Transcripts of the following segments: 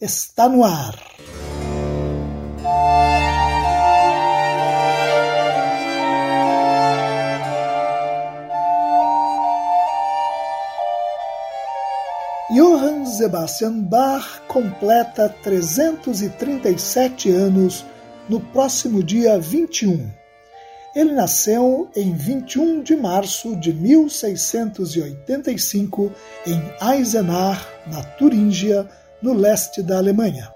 está no ar. Johann Sebastian Bach completa 337 anos no próximo dia 21. Ele nasceu em 21 de março de 1685 em Eisenach, na Turíngia, no leste da Alemanha.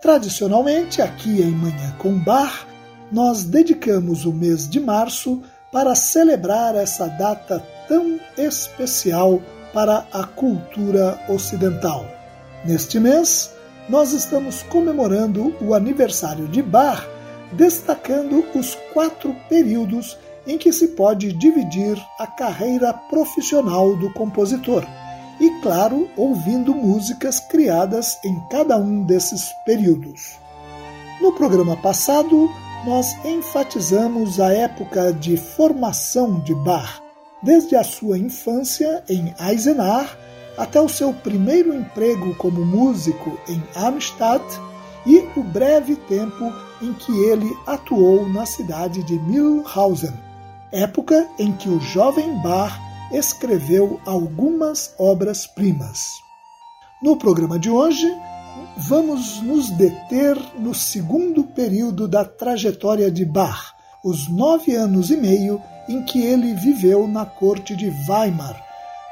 Tradicionalmente, aqui em Manhã com Bar, nós dedicamos o mês de março para celebrar essa data tão especial para a cultura ocidental. Neste mês, nós estamos comemorando o aniversário de Bar, destacando os quatro períodos em que se pode dividir a carreira profissional do compositor e, claro, ouvindo músicas criadas em cada um desses períodos. No programa passado, nós enfatizamos a época de formação de Bach, desde a sua infância em Eisenach até o seu primeiro emprego como músico em Amstadt e o breve tempo em que ele atuou na cidade de Mühlhausen, época em que o jovem Bach escreveu algumas obras-primas. No programa de hoje, vamos nos deter no segundo período da trajetória de Bach, os nove anos e meio em que ele viveu na corte de Weimar,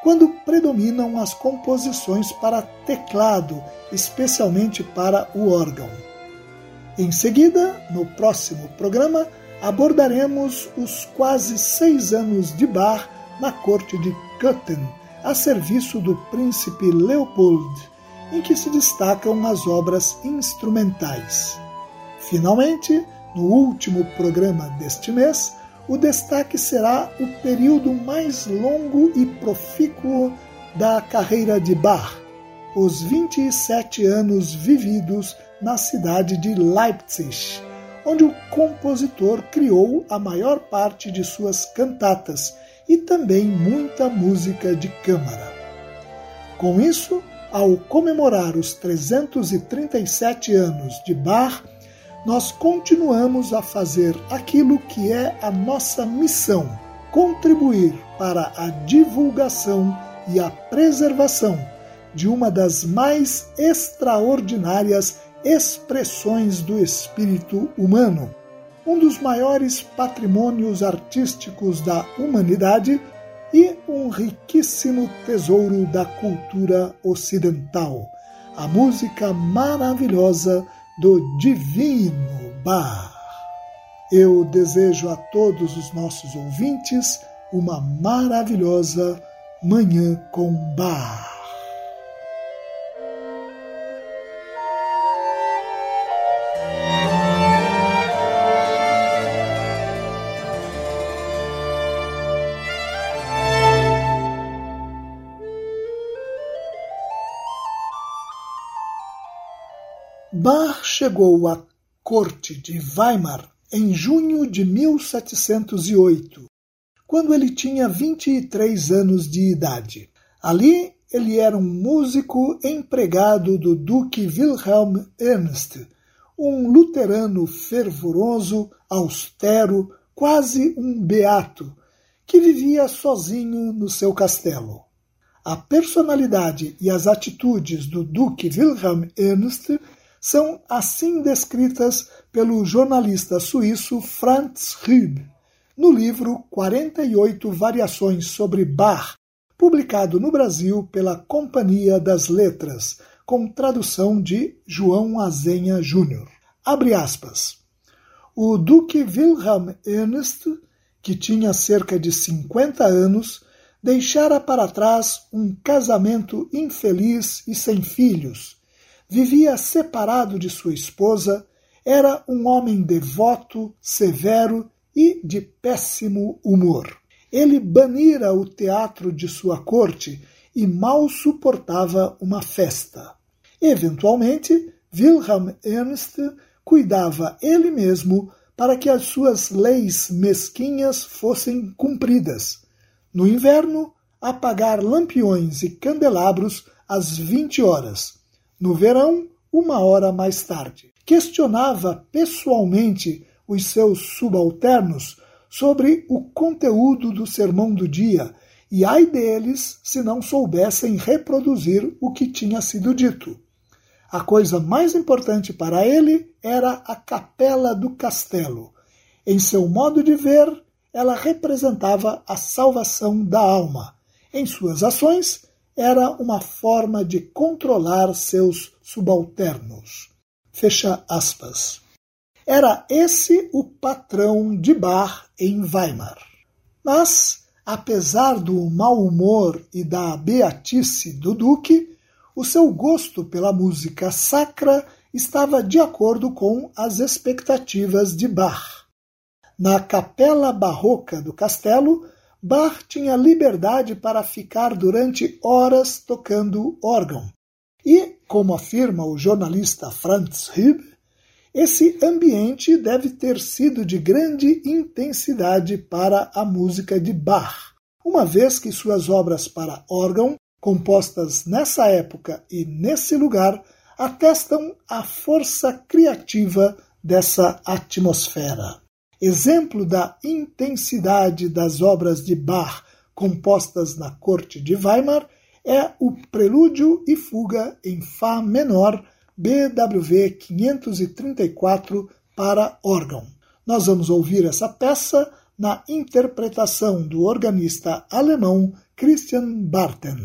quando predominam as composições para teclado, especialmente para o órgão. Em seguida, no próximo programa, abordaremos os quase seis anos de Bach na corte de Köthen, a serviço do príncipe Leopold, em que se destacam as obras instrumentais. Finalmente, no último programa deste mês, o destaque será o período mais longo e profícuo da carreira de Bach, os 27 anos vividos na cidade de Leipzig, onde o compositor criou a maior parte de suas cantatas e também muita música de câmara. Com isso, ao comemorar os 337 anos de Bach, nós continuamos a fazer aquilo que é a nossa missão: contribuir para a divulgação e a preservação de uma das mais extraordinárias expressões do espírito humano um dos maiores patrimônios artísticos da humanidade e um riquíssimo tesouro da cultura ocidental, a música maravilhosa do Divino Bar. Eu desejo a todos os nossos ouvintes uma maravilhosa Manhã com Bar. Bach chegou à corte de Weimar em junho de 1708, quando ele tinha 23 anos de idade. Ali, ele era um músico empregado do Duque Wilhelm Ernst, um luterano fervoroso, austero, quase um beato, que vivia sozinho no seu castelo. A personalidade e as atitudes do Duque Wilhelm Ernst são assim descritas pelo jornalista suíço Franz Rüb no livro 48 Variações sobre Bach, publicado no Brasil pela Companhia das Letras, com tradução de João Azenha Júnior. Abre aspas. O Duque Wilhelm Ernst, que tinha cerca de 50 anos, deixara para trás um casamento infeliz e sem filhos. Vivia separado de sua esposa, era um homem devoto, severo e de péssimo humor. Ele banira o teatro de sua corte e mal suportava uma festa. Eventualmente, Wilhelm Ernst cuidava ele mesmo para que as suas leis mesquinhas fossem cumpridas. No inverno, apagar lampiões e candelabros às 20 horas. No verão, uma hora mais tarde. Questionava pessoalmente os seus subalternos sobre o conteúdo do sermão do dia, e ai deles se não soubessem reproduzir o que tinha sido dito. A coisa mais importante para ele era a capela do castelo. Em seu modo de ver, ela representava a salvação da alma. Em suas ações, era uma forma de controlar seus subalternos. Fecha aspas. Era esse o patrão de bar em Weimar. Mas, apesar do mau humor e da beatice do duque, o seu gosto pela música sacra estava de acordo com as expectativas de Bach. Na capela barroca do castelo, Bach tinha liberdade para ficar durante horas tocando órgão. E, como afirma o jornalista Franz Hüb, esse ambiente deve ter sido de grande intensidade para a música de Bach, uma vez que suas obras para órgão compostas nessa época e nesse lugar, atestam a força criativa dessa atmosfera. Exemplo da intensidade das obras de Bach compostas na corte de Weimar é o Prelúdio e Fuga em Fá menor BWV 534 para órgão. Nós vamos ouvir essa peça na interpretação do organista alemão Christian Barten.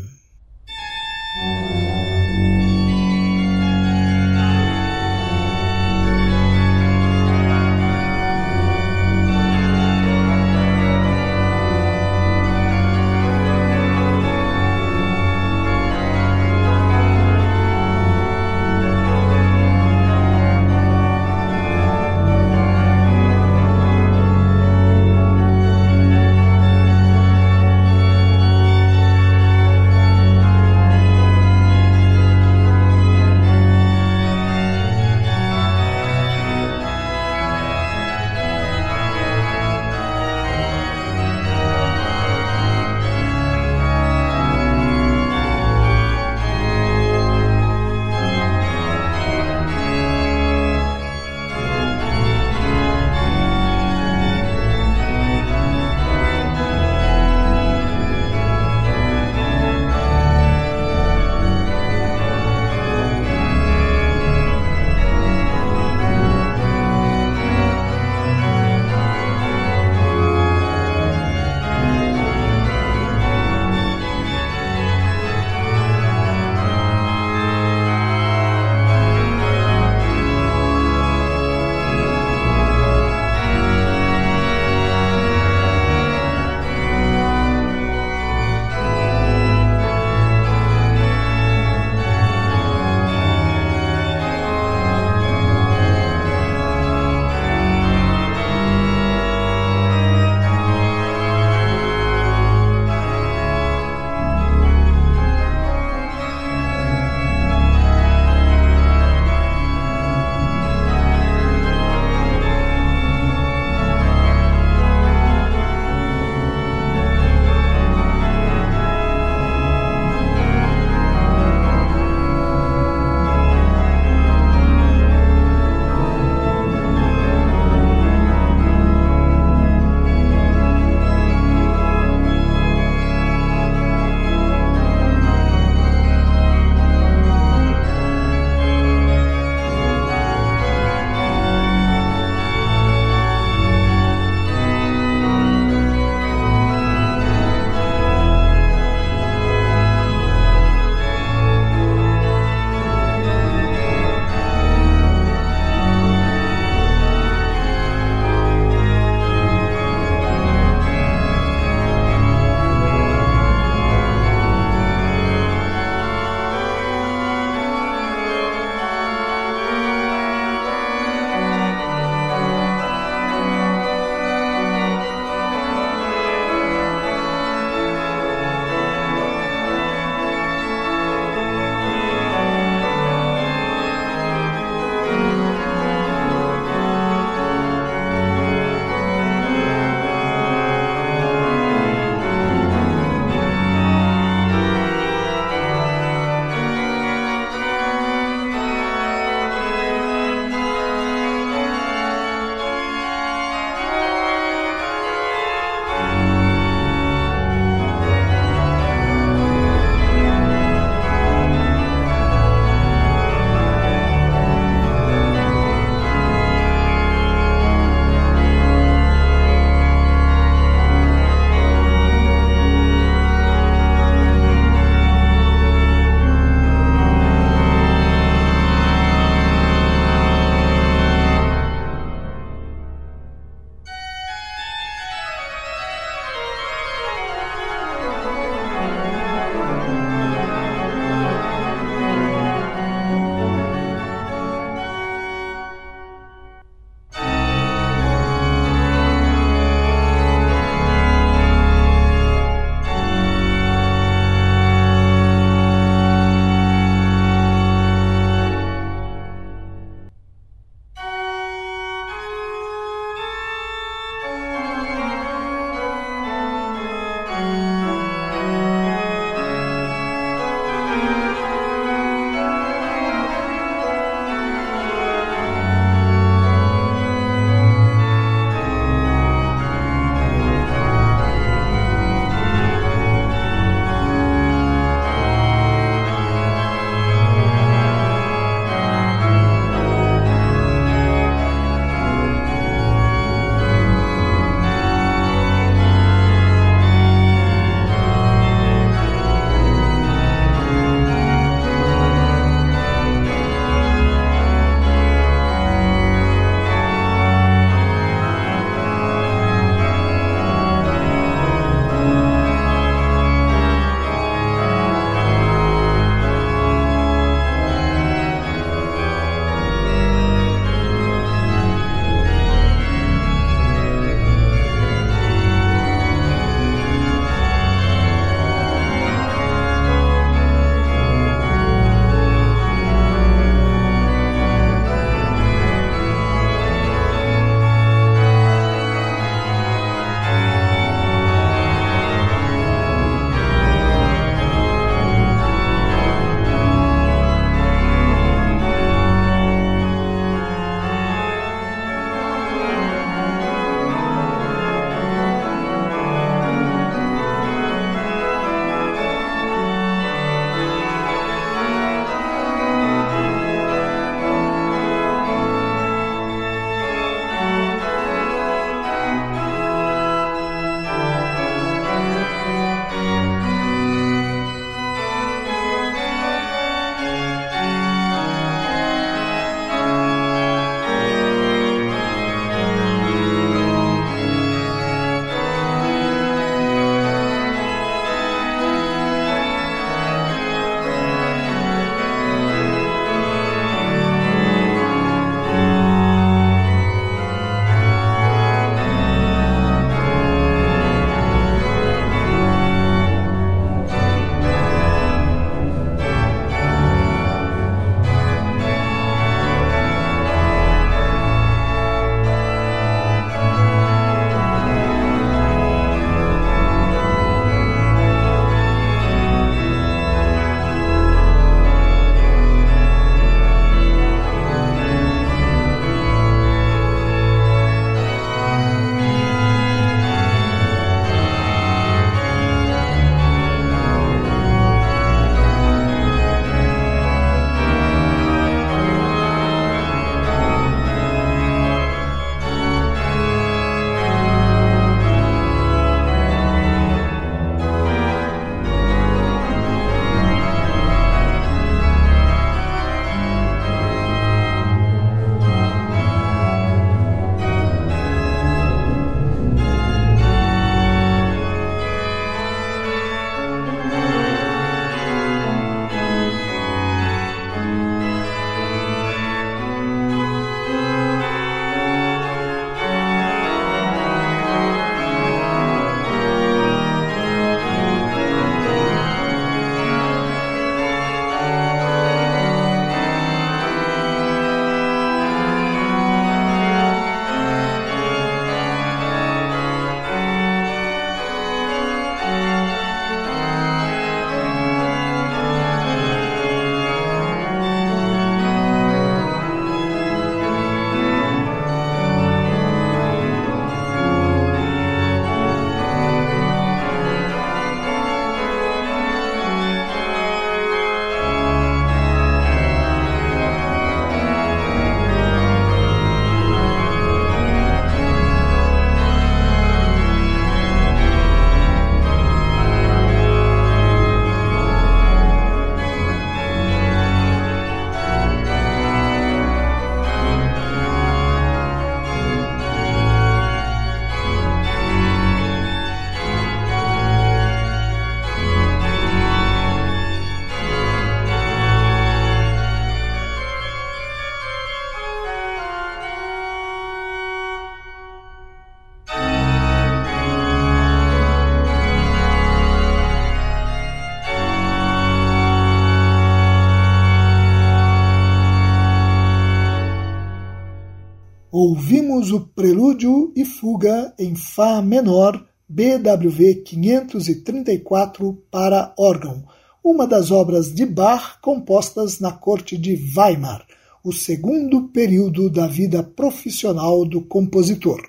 O Prelúdio e Fuga em Fá menor, BWV 534 para órgão, uma das obras de Bach compostas na corte de Weimar, o segundo período da vida profissional do compositor.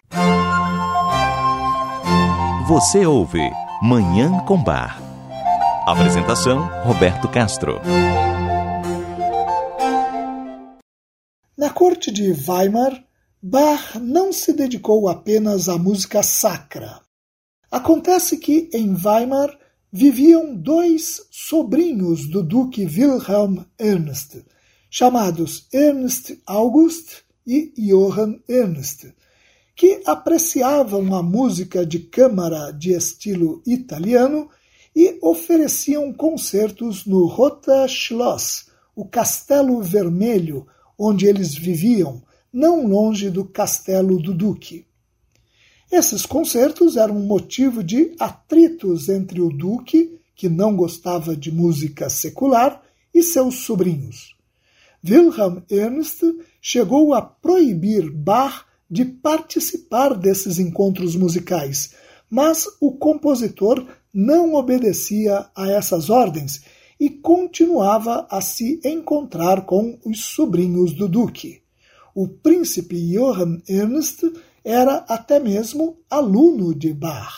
Você ouve Manhã com Bar. Apresentação: Roberto Castro. Na corte de Weimar, Bach não se dedicou apenas à música sacra. Acontece que em Weimar viviam dois sobrinhos do duque Wilhelm Ernst, chamados Ernst August e Johann Ernst, que apreciavam a música de câmara de estilo italiano e ofereciam concertos no Rota Schloss, o Castelo Vermelho, onde eles viviam, não longe do castelo do Duque. Esses concertos eram motivo de atritos entre o Duque, que não gostava de música secular, e seus sobrinhos. Wilhelm Ernst chegou a proibir Bach de participar desses encontros musicais, mas o compositor não obedecia a essas ordens e continuava a se encontrar com os sobrinhos do duque o príncipe Johann Ernst era até mesmo aluno de Bach.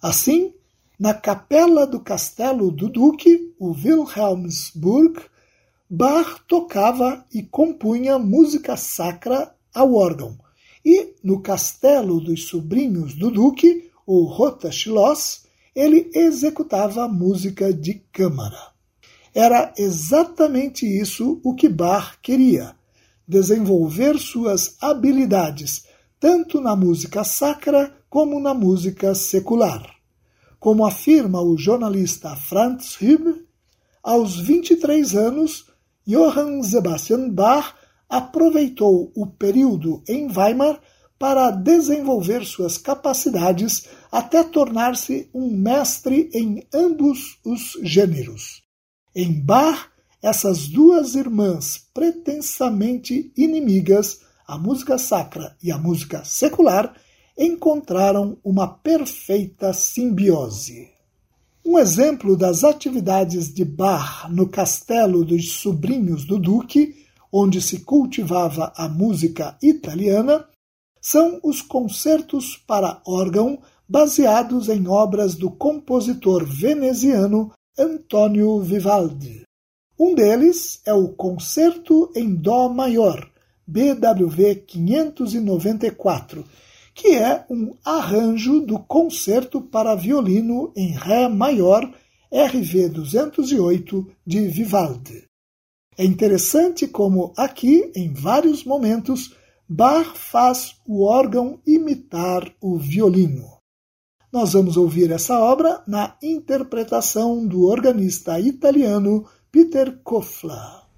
Assim, na capela do castelo do duque, o Wilhelmsburg, Bach tocava e compunha música sacra ao órgão, e no castelo dos sobrinhos do duque, o Schloss, ele executava música de câmara. Era exatamente isso o que Bach queria desenvolver suas habilidades tanto na música sacra como na música secular. Como afirma o jornalista Franz Hüb, aos 23 anos, Johann Sebastian Bach aproveitou o período em Weimar para desenvolver suas capacidades até tornar-se um mestre em ambos os gêneros. Em Bach, essas duas irmãs pretensamente inimigas, a música sacra e a música secular, encontraram uma perfeita simbiose. Um exemplo das atividades de Bach no castelo dos sobrinhos do Duque, onde se cultivava a música italiana, são os concertos para órgão baseados em obras do compositor veneziano Antonio Vivaldi. Um deles é o Concerto em Dó Maior, BWV 594, que é um arranjo do Concerto para Violino em Ré Maior, RV 208, de Vivaldi. É interessante como aqui, em vários momentos, Bach faz o órgão imitar o violino. Nós vamos ouvir essa obra na interpretação do organista italiano Peter Kofler.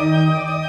Música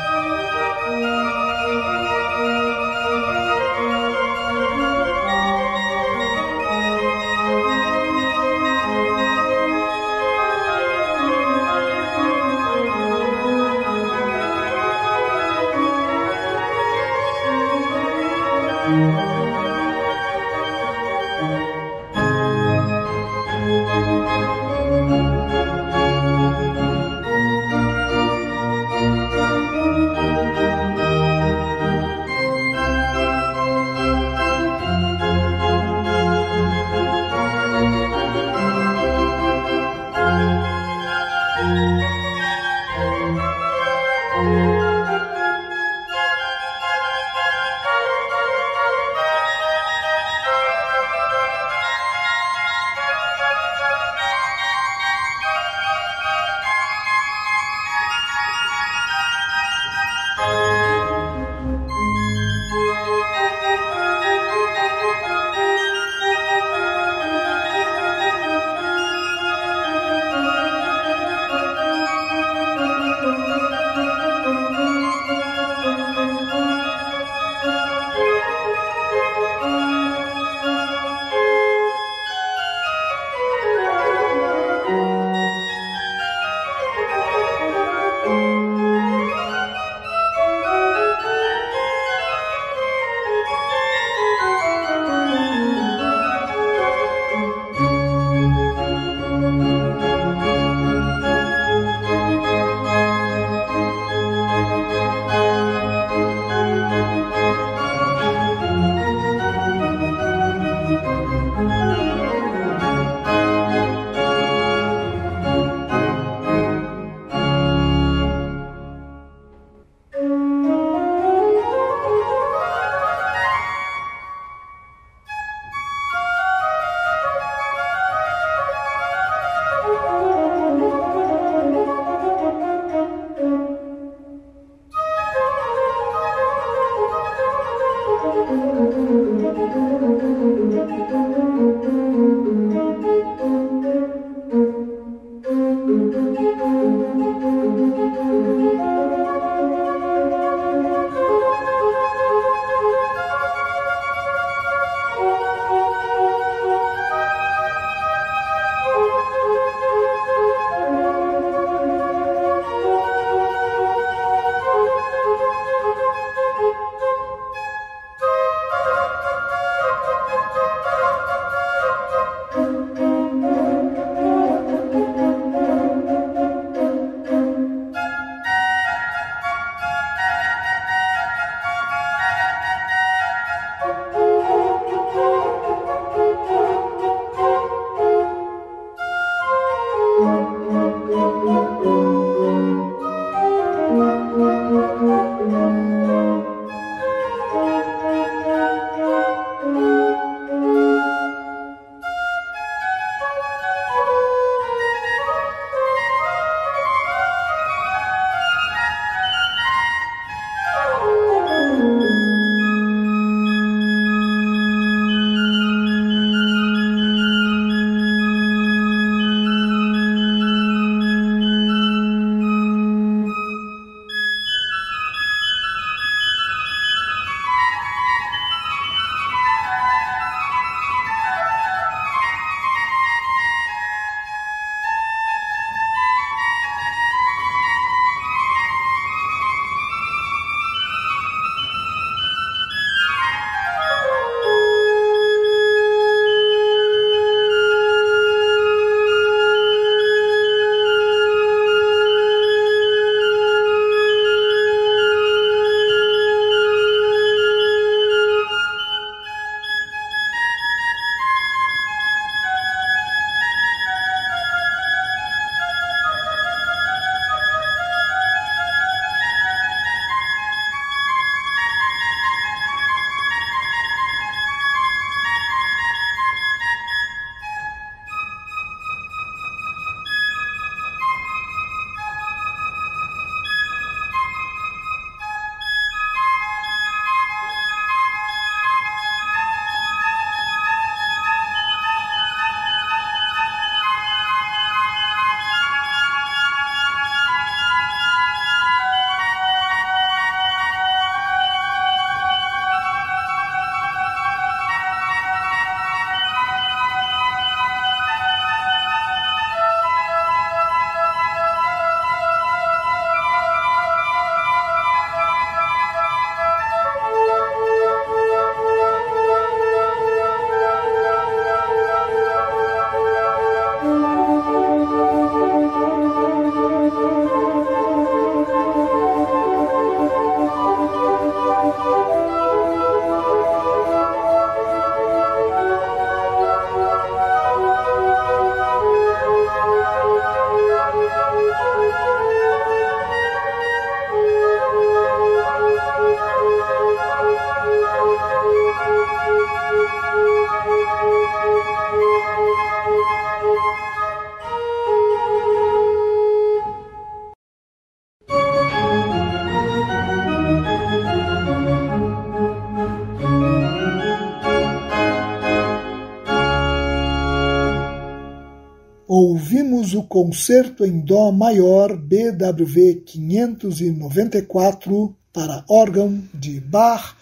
concerto em Dó maior BWV 594 para órgão de Bach,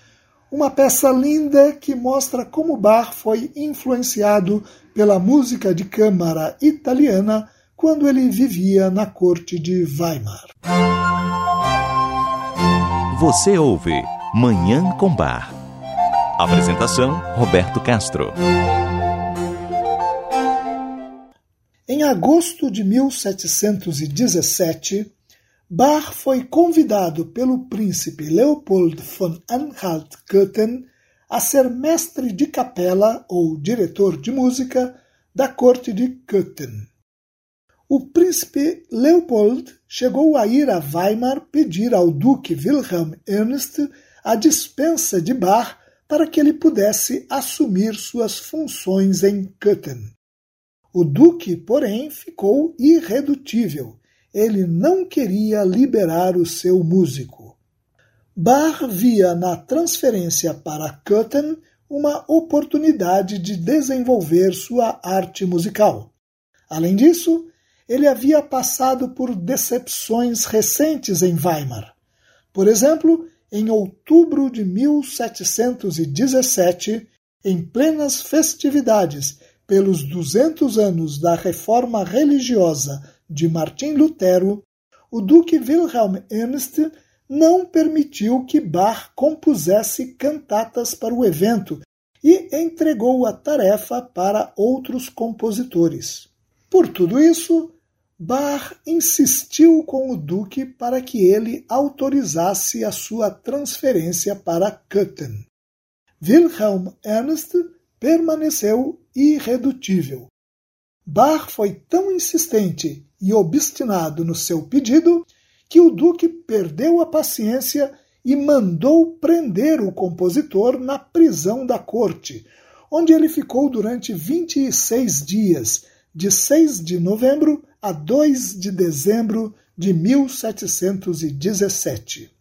uma peça linda que mostra como Bach foi influenciado pela música de câmara italiana quando ele vivia na corte de Weimar. Você ouve Manhã com Bar. Apresentação Roberto Castro. Em agosto de 1717, Bach foi convidado pelo príncipe Leopold von Anhalt-Köthen a ser mestre de capela ou diretor de música da corte de Köthen. O príncipe Leopold chegou a ir a Weimar pedir ao duque Wilhelm Ernst a dispensa de Bach para que ele pudesse assumir suas funções em Köthen. O duque, porém, ficou irredutível. Ele não queria liberar o seu músico. Bach via na transferência para Köthen uma oportunidade de desenvolver sua arte musical. Além disso, ele havia passado por decepções recentes em Weimar. Por exemplo, em outubro de 1717, em plenas festividades pelos 200 anos da reforma religiosa de Martim Lutero, o duque Wilhelm Ernst não permitiu que Bach compusesse cantatas para o evento e entregou a tarefa para outros compositores. Por tudo isso, Bach insistiu com o duque para que ele autorizasse a sua transferência para Köthen. Wilhelm Ernst permaneceu irredutível. Bach foi tão insistente e obstinado no seu pedido que o duque perdeu a paciência e mandou prender o compositor na prisão da corte, onde ele ficou durante 26 dias, de 6 de novembro a 2 de dezembro de 1717.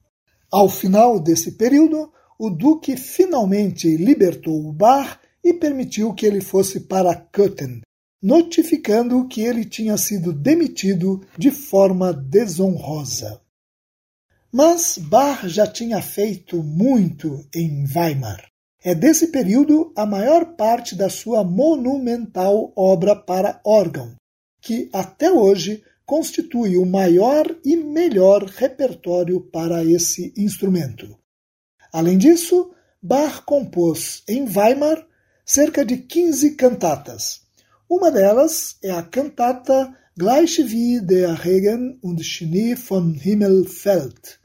Ao final desse período, o duque finalmente libertou o Bach e permitiu que ele fosse para Köthen, notificando que ele tinha sido demitido de forma desonrosa. Mas Bach já tinha feito muito em Weimar. É desse período a maior parte da sua monumental obra para órgão, que até hoje constitui o maior e melhor repertório para esse instrumento. Além disso, Bach compôs em Weimar cerca de 15 cantatas. Uma delas é a cantata Gleich wie der Regen und Schnee vom Himmel fällt,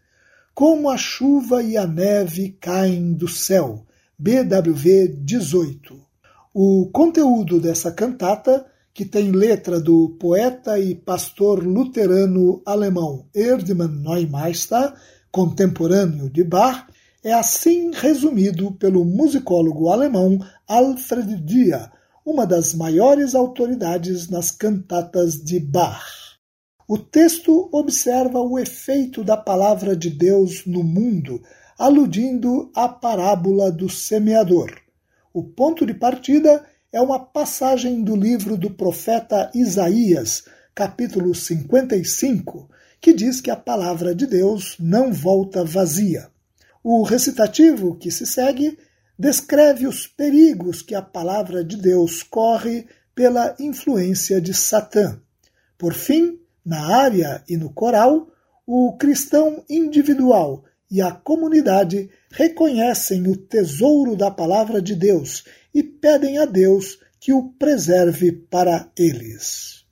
Como a chuva e a neve caem do céu, BWV 18. O conteúdo dessa cantata, que tem letra do poeta e pastor luterano alemão Erdmann Neumeister, contemporâneo de Bach, é assim resumido pelo musicólogo alemão Alfred Dia, uma das maiores autoridades nas cantatas de Bach. O texto observa o efeito da palavra de Deus no mundo, aludindo à parábola do semeador. O ponto de partida é uma passagem do livro do profeta Isaías, capítulo 55, que diz que a palavra de Deus não volta vazia. O recitativo que se segue descreve os perigos que a palavra de Deus corre pela influência de Satã. Por fim, na área e no coral, o cristão individual e a comunidade reconhecem o tesouro da palavra de Deus e pedem a Deus que o preserve para eles.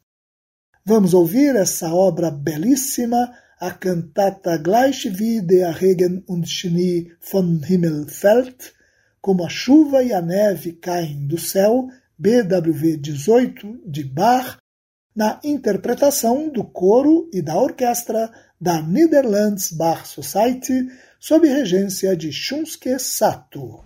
Vamos ouvir essa obra belíssima a cantata Gleich wie der Regen und Schnee vom Himmel fällt, como a chuva e a neve caem do céu, BWV 18, de Bach, na interpretação do coro e da orquestra da Netherlands Bach Society, sob regência de Shunsuke Sato.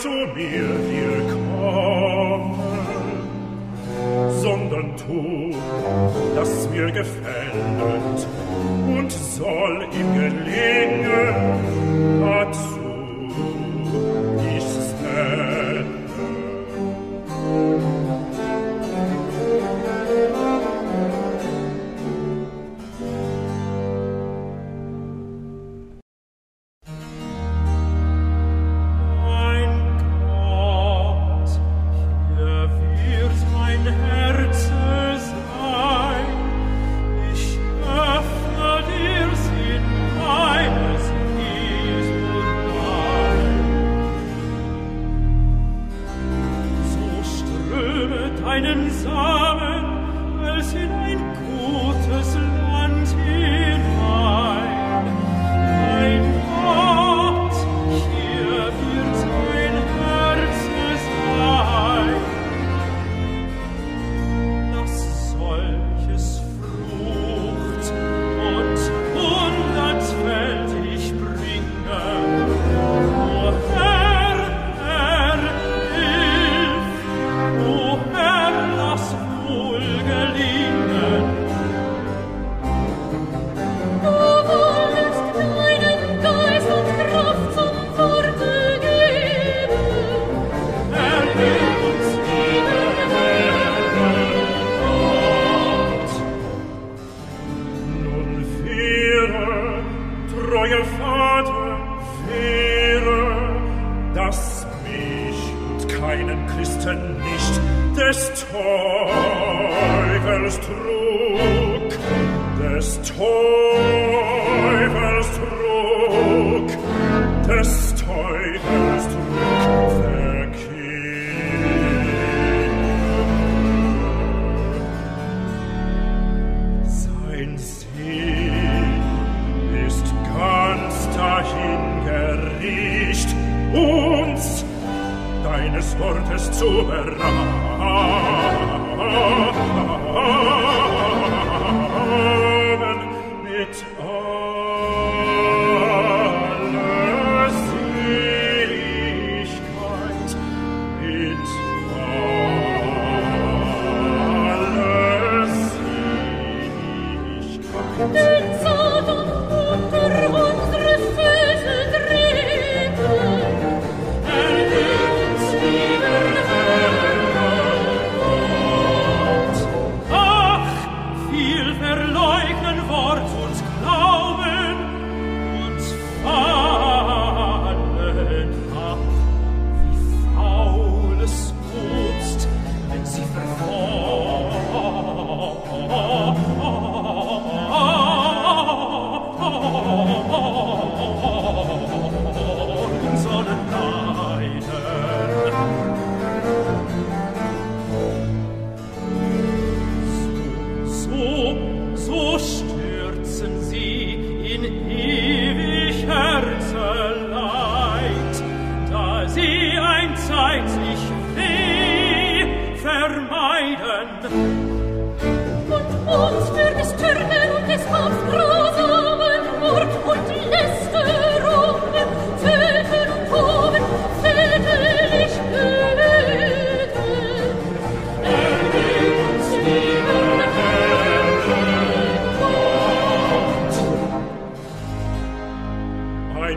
zu mir es zu beraubt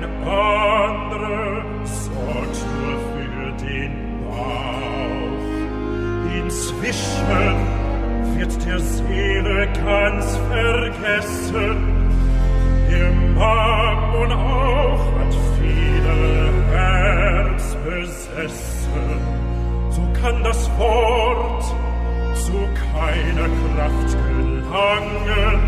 kein sorgt nur für den Bauch. Inzwischen wird der Seele ganz vergessen, der Mammon auch hat viele Herz besessen. So kann das Wort zu keiner Kraft gelangen,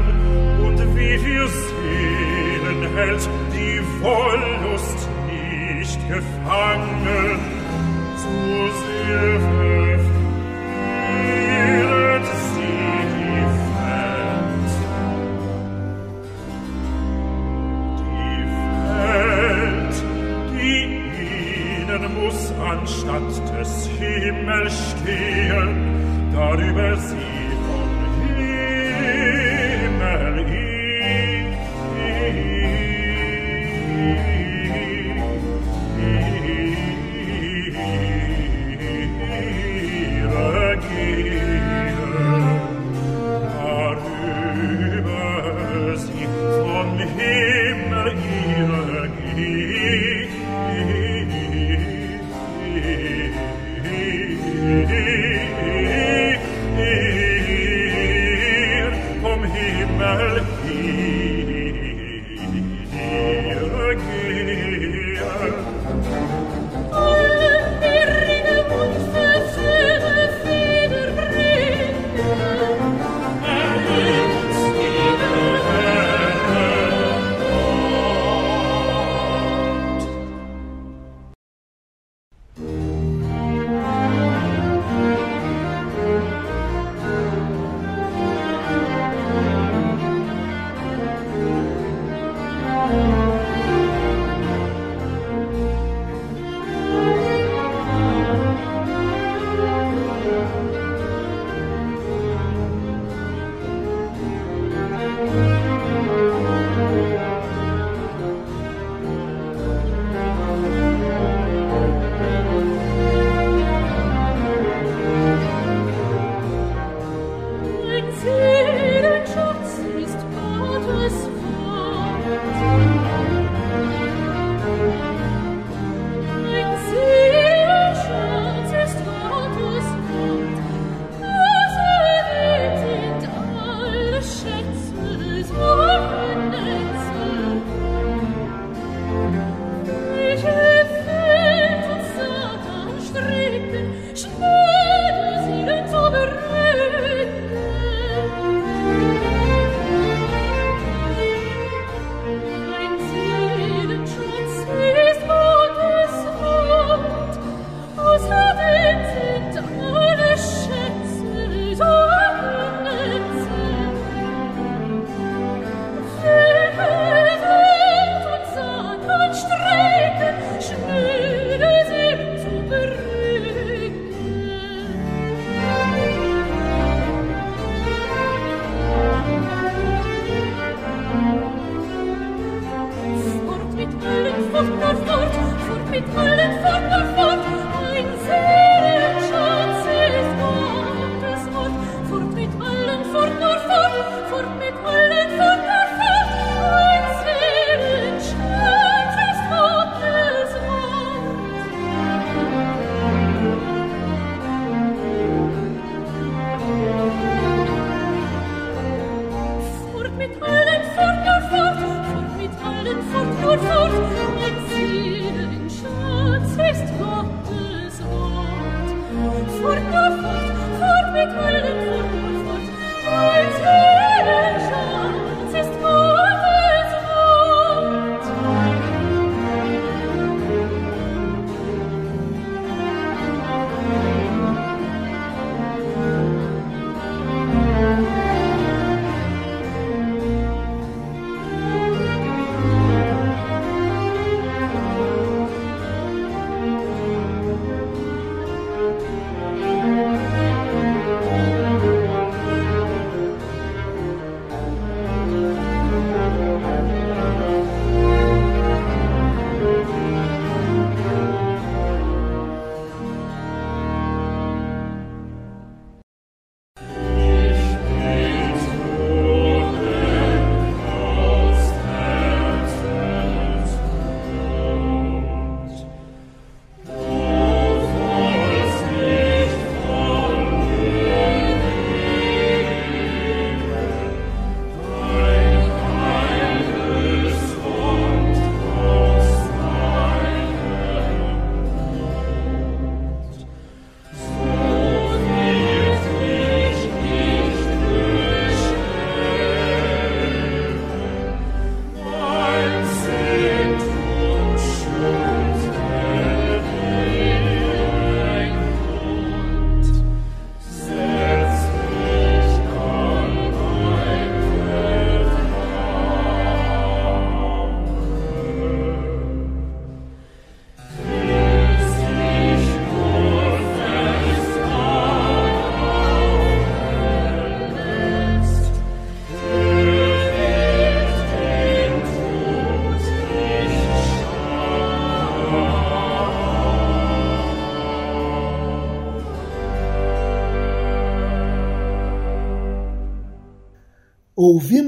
und wie wir sehen, Seelen hält die Wollust nicht gefangen, zu sehr verführet sie die Welt. Die Welt, die ihnen muss anstatt des Himmels stehen, darüber sie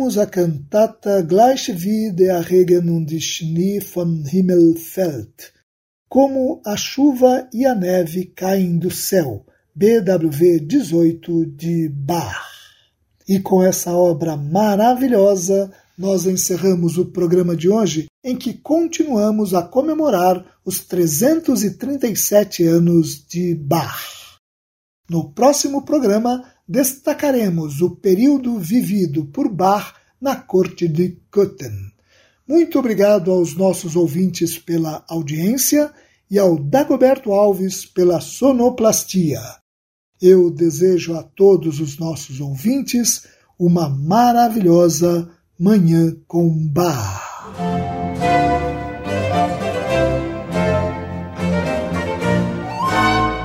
ouvimos a cantata Gleich wie der Regen und die Schnee vom Himmel fällt, como a chuva e a neve caem do céu, BWV 18 de Bach. E com essa obra maravilhosa, nós encerramos o programa de hoje, em que continuamos a comemorar os 337 anos de Bach. No próximo programa, destacaremos o período vivido por Bach na corte de Köthen. Muito obrigado aos nossos ouvintes pela audiência e ao Dagoberto Alves pela sonoplastia. Eu desejo a todos os nossos ouvintes uma maravilhosa Manhã com Bach.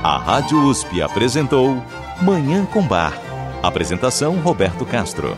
A Rádio USP apresentou Manhã com Bar. Apresentação Roberto Castro.